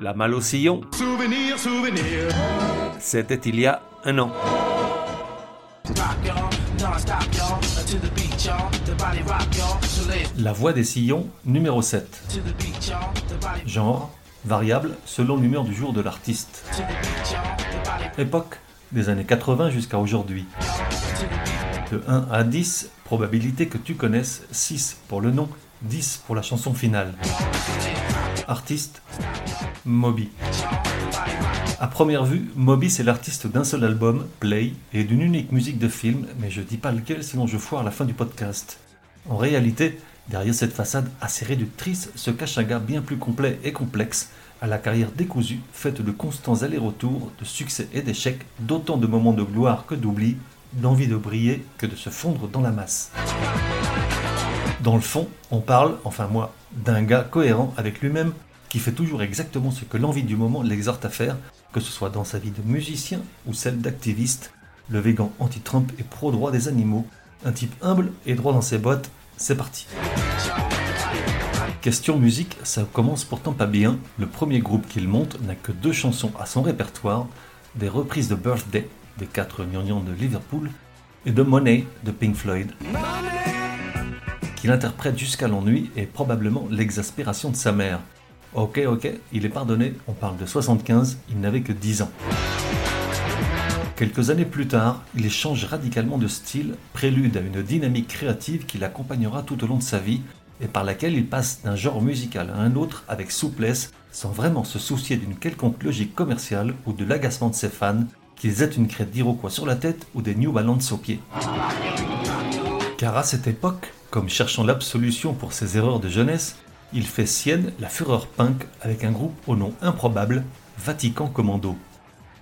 La malle au sillon, Souvenir, souvenir. c'était il y a un an. La voix des sillons, numéro 7. Genre, variable selon l'humeur du jour de l'artiste. Époque, des années 80 jusqu'à aujourd'hui. De 1 à 10, probabilité que tu connaisses 6 pour le nom, 10 pour la chanson finale. Artiste, Moby. À première vue, Moby c'est l'artiste d'un seul album, Play, et d'une unique musique de film, mais je dis pas lequel sinon je foire la fin du podcast. En réalité, derrière cette façade assez réductrice se cache un gars bien plus complet et complexe, à la carrière décousue, faite de constants allers-retours, de succès et d'échecs, d'autant de moments de gloire que d'oubli, d'envie de briller que de se fondre dans la masse. Dans le fond, on parle, enfin moi, d'un gars cohérent avec lui-même, qui fait toujours exactement ce que l'envie du moment l'exhorte à faire, que ce soit dans sa vie de musicien ou celle d'activiste, le végan anti-Trump et pro-droit des animaux, un type humble et droit dans ses bottes, c'est parti. Question musique, ça commence pourtant pas bien. Le premier groupe qu'il monte n'a que deux chansons à son répertoire, des reprises de Birthday des quatre gnangnans de Liverpool et de Money de Pink Floyd, qu'il interprète jusqu'à l'ennui et probablement l'exaspération de sa mère. Ok, ok, il est pardonné, on parle de 75, il n'avait que 10 ans. Quelques années plus tard, il change radicalement de style, prélude à une dynamique créative qui l'accompagnera tout au long de sa vie et par laquelle il passe d'un genre musical à un autre avec souplesse, sans vraiment se soucier d'une quelconque logique commerciale ou de l'agacement de ses fans, qu'ils aient une crête d'Iroquois sur la tête ou des New Balance aux pieds. Car à cette époque, comme cherchant l'absolution pour ses erreurs de jeunesse, il fait sienne la fureur punk avec un groupe au nom improbable, Vatican Commando.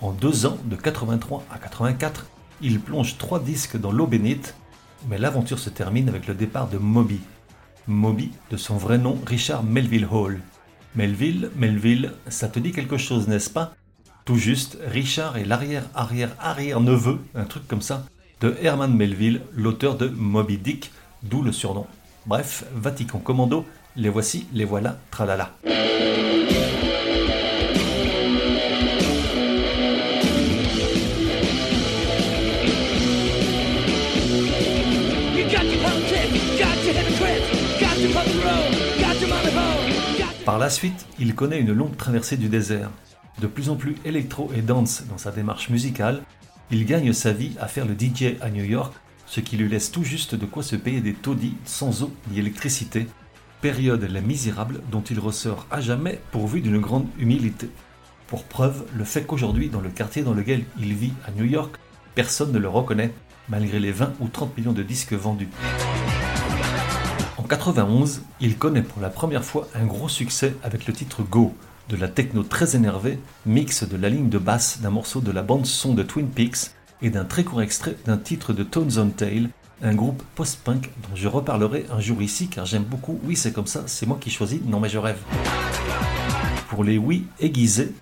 En deux ans, de 83 à 84, il plonge trois disques dans l'eau bénite, mais l'aventure se termine avec le départ de Moby. Moby, de son vrai nom Richard Melville Hall. Melville, Melville, ça te dit quelque chose, n'est-ce pas? Tout juste, Richard est l'arrière-arrière-arrière-neveu, un truc comme ça, de Herman Melville, l'auteur de Moby Dick, d'où le surnom. Bref, Vatican Commando, les voici, les voilà, tralala. Par la suite, il connaît une longue traversée du désert. De plus en plus électro et dance dans sa démarche musicale, il gagne sa vie à faire le DJ à New York, ce qui lui laisse tout juste de quoi se payer des taudis sans eau ni électricité, période la misérable dont il ressort à jamais pourvu d'une grande humilité. Pour preuve, le fait qu'aujourd'hui, dans le quartier dans lequel il vit à New York, personne ne le reconnaît, malgré les 20 ou 30 millions de disques vendus. En 91, il connaît pour la première fois un gros succès avec le titre Go, de la techno très énervée, mix de la ligne de basse d'un morceau de la bande son de Twin Peaks et d'un très court extrait d'un titre de Tones on Tail, un groupe post-punk dont je reparlerai un jour ici car j'aime beaucoup Oui c'est comme ça, c'est moi qui choisis, non mais je rêve. Pour les oui aiguisés,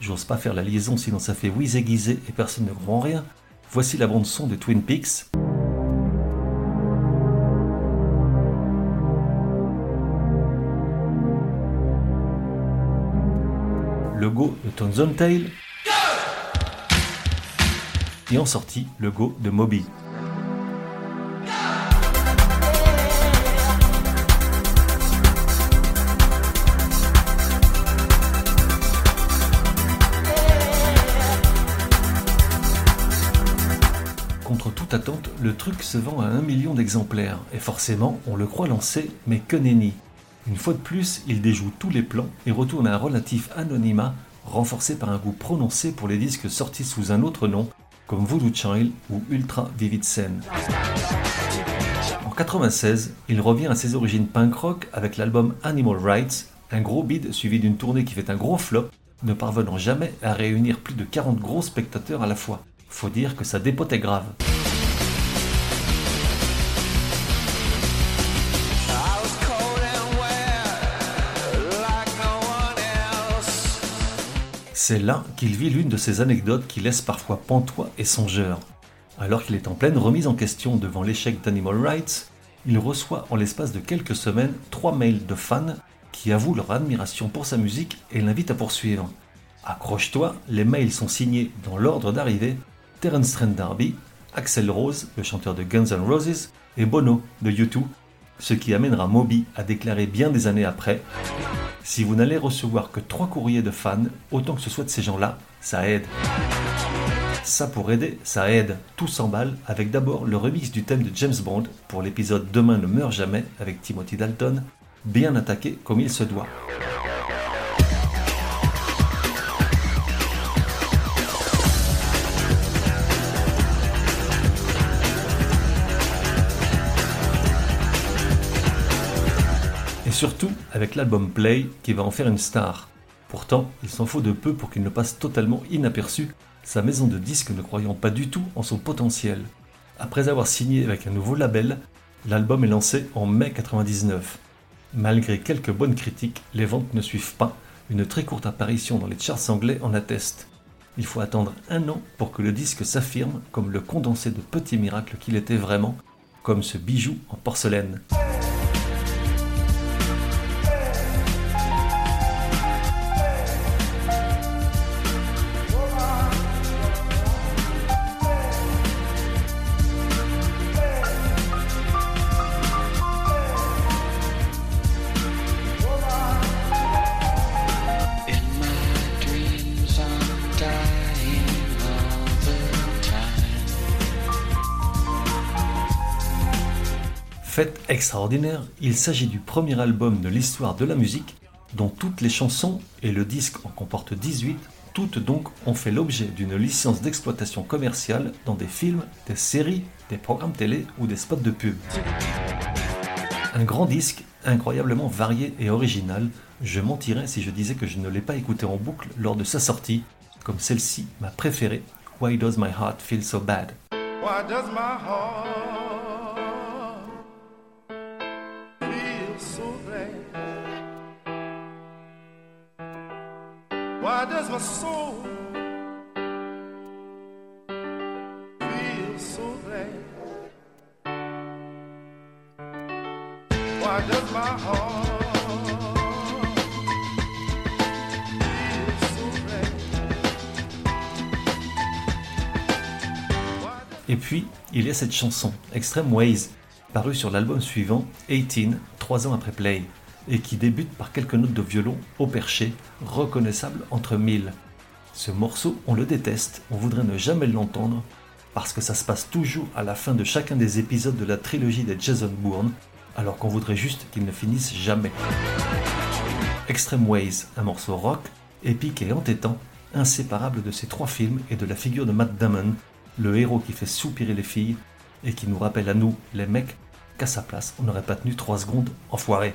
j'ose pas faire la liaison sinon ça fait oui aiguisé et personne ne comprend rien, voici la bande son de Twin Peaks. le Go de Tones on Tail et en sortie le Go de Moby. Contre toute attente, le truc se vend à un million d'exemplaires, et forcément, on le croit lancé, mais que nenni. Une fois de plus, il déjoue tous les plans et retourne à un relatif anonymat, renforcé par un goût prononcé pour les disques sortis sous un autre nom, comme Voodoo Child ou Ultra Vivid Scene. En 96, il revient à ses origines punk rock avec l'album Animal Rights, un gros bid suivi d'une tournée qui fait un gros flop, ne parvenant jamais à réunir plus de 40 gros spectateurs à la fois. Faut dire que sa dépote est grave. C'est là qu'il vit l'une de ces anecdotes qui laissent parfois pantois et songeur. Alors qu'il est en pleine remise en question devant l'échec d'Animal Rights, il reçoit en l'espace de quelques semaines trois mails de fans qui avouent leur admiration pour sa musique et l'invitent à poursuivre. Accroche-toi, les mails sont signés dans l'ordre d'arrivée Terence Trent D'Arby, Axel Rose, le chanteur de Guns N' Roses, et Bono de U2, ce qui amènera Moby à déclarer bien des années après Si vous n'allez recevoir que trois courriers de fans, autant que ce soit de ces gens-là, ça aide. Ça pour aider, ça aide. Tout s'emballe avec d'abord le remix du thème de James Bond pour l'épisode Demain ne meurt jamais avec Timothy Dalton, bien attaqué comme il se doit. Surtout avec l'album Play qui va en faire une star. Pourtant, il s'en faut de peu pour qu'il ne passe totalement inaperçu, sa maison de disques ne croyant pas du tout en son potentiel. Après avoir signé avec un nouveau label, l'album est lancé en mai 99. Malgré quelques bonnes critiques, les ventes ne suivent pas, une très courte apparition dans les charts anglais en atteste. Il faut attendre un an pour que le disque s'affirme comme le condensé de petits miracles qu'il était vraiment, comme ce bijou en porcelaine. Fête extraordinaire, il s'agit du premier album de l'histoire de la musique dont toutes les chansons, et le disque en comporte 18, toutes donc ont fait l'objet d'une licence d'exploitation commerciale dans des films, des séries, des programmes télé ou des spots de pub. Un grand disque, incroyablement varié et original, je mentirais si je disais que je ne l'ai pas écouté en boucle lors de sa sortie, comme celle-ci, ma préférée, Why Does My Heart Feel So Bad? Why does my heart Et puis, il y a cette chanson, Extreme Ways, parue sur l'album suivant, 18, trois ans après Play, et qui débute par quelques notes de violon au perché, reconnaissables entre mille. Ce morceau, on le déteste, on voudrait ne jamais l'entendre, parce que ça se passe toujours à la fin de chacun des épisodes de la trilogie des Jason Bourne, alors qu'on voudrait juste qu'il ne finisse jamais. Extreme Ways, un morceau rock, épique et entêtant, inséparable de ces trois films et de la figure de Matt Damon, le héros qui fait soupirer les filles et qui nous rappelle à nous, les mecs, qu'à sa place, on n'aurait pas tenu trois secondes, enfoiré.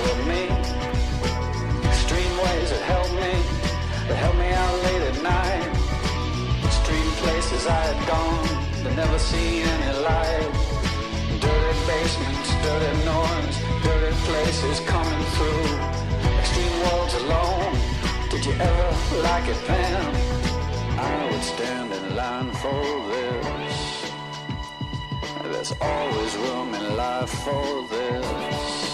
Color me. Extreme ways that helped me. That helped me out late at night. Extreme places I had gone. That never seen any light. Dirty basements, dirty noise, dirty places coming through. Extreme worlds alone. Did you ever like it then? I would stand in line for this. There's always room in life for this.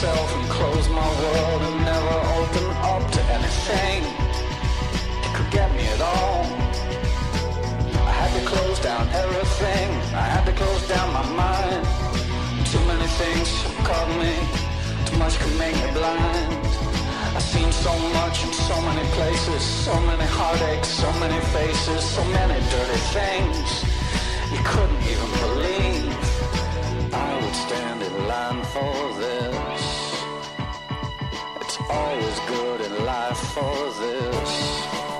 Myself and close my world and never open up to anything that could get me at all. I had to close down everything. I had to close down my mind. Too many things caught me. Too much could make me blind. I've seen so much in so many places, so many heartaches, so many faces, so many dirty things you couldn't even believe. I would stand in line for this. It's always good in life for this.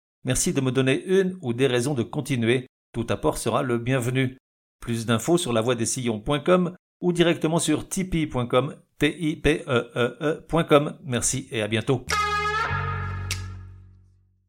merci de me donner une ou des raisons de continuer. Tout apport sera le bienvenu. Plus d'infos sur lavoidessillons.com ou directement sur tipeee.com, e e e.com. Merci et à bientôt.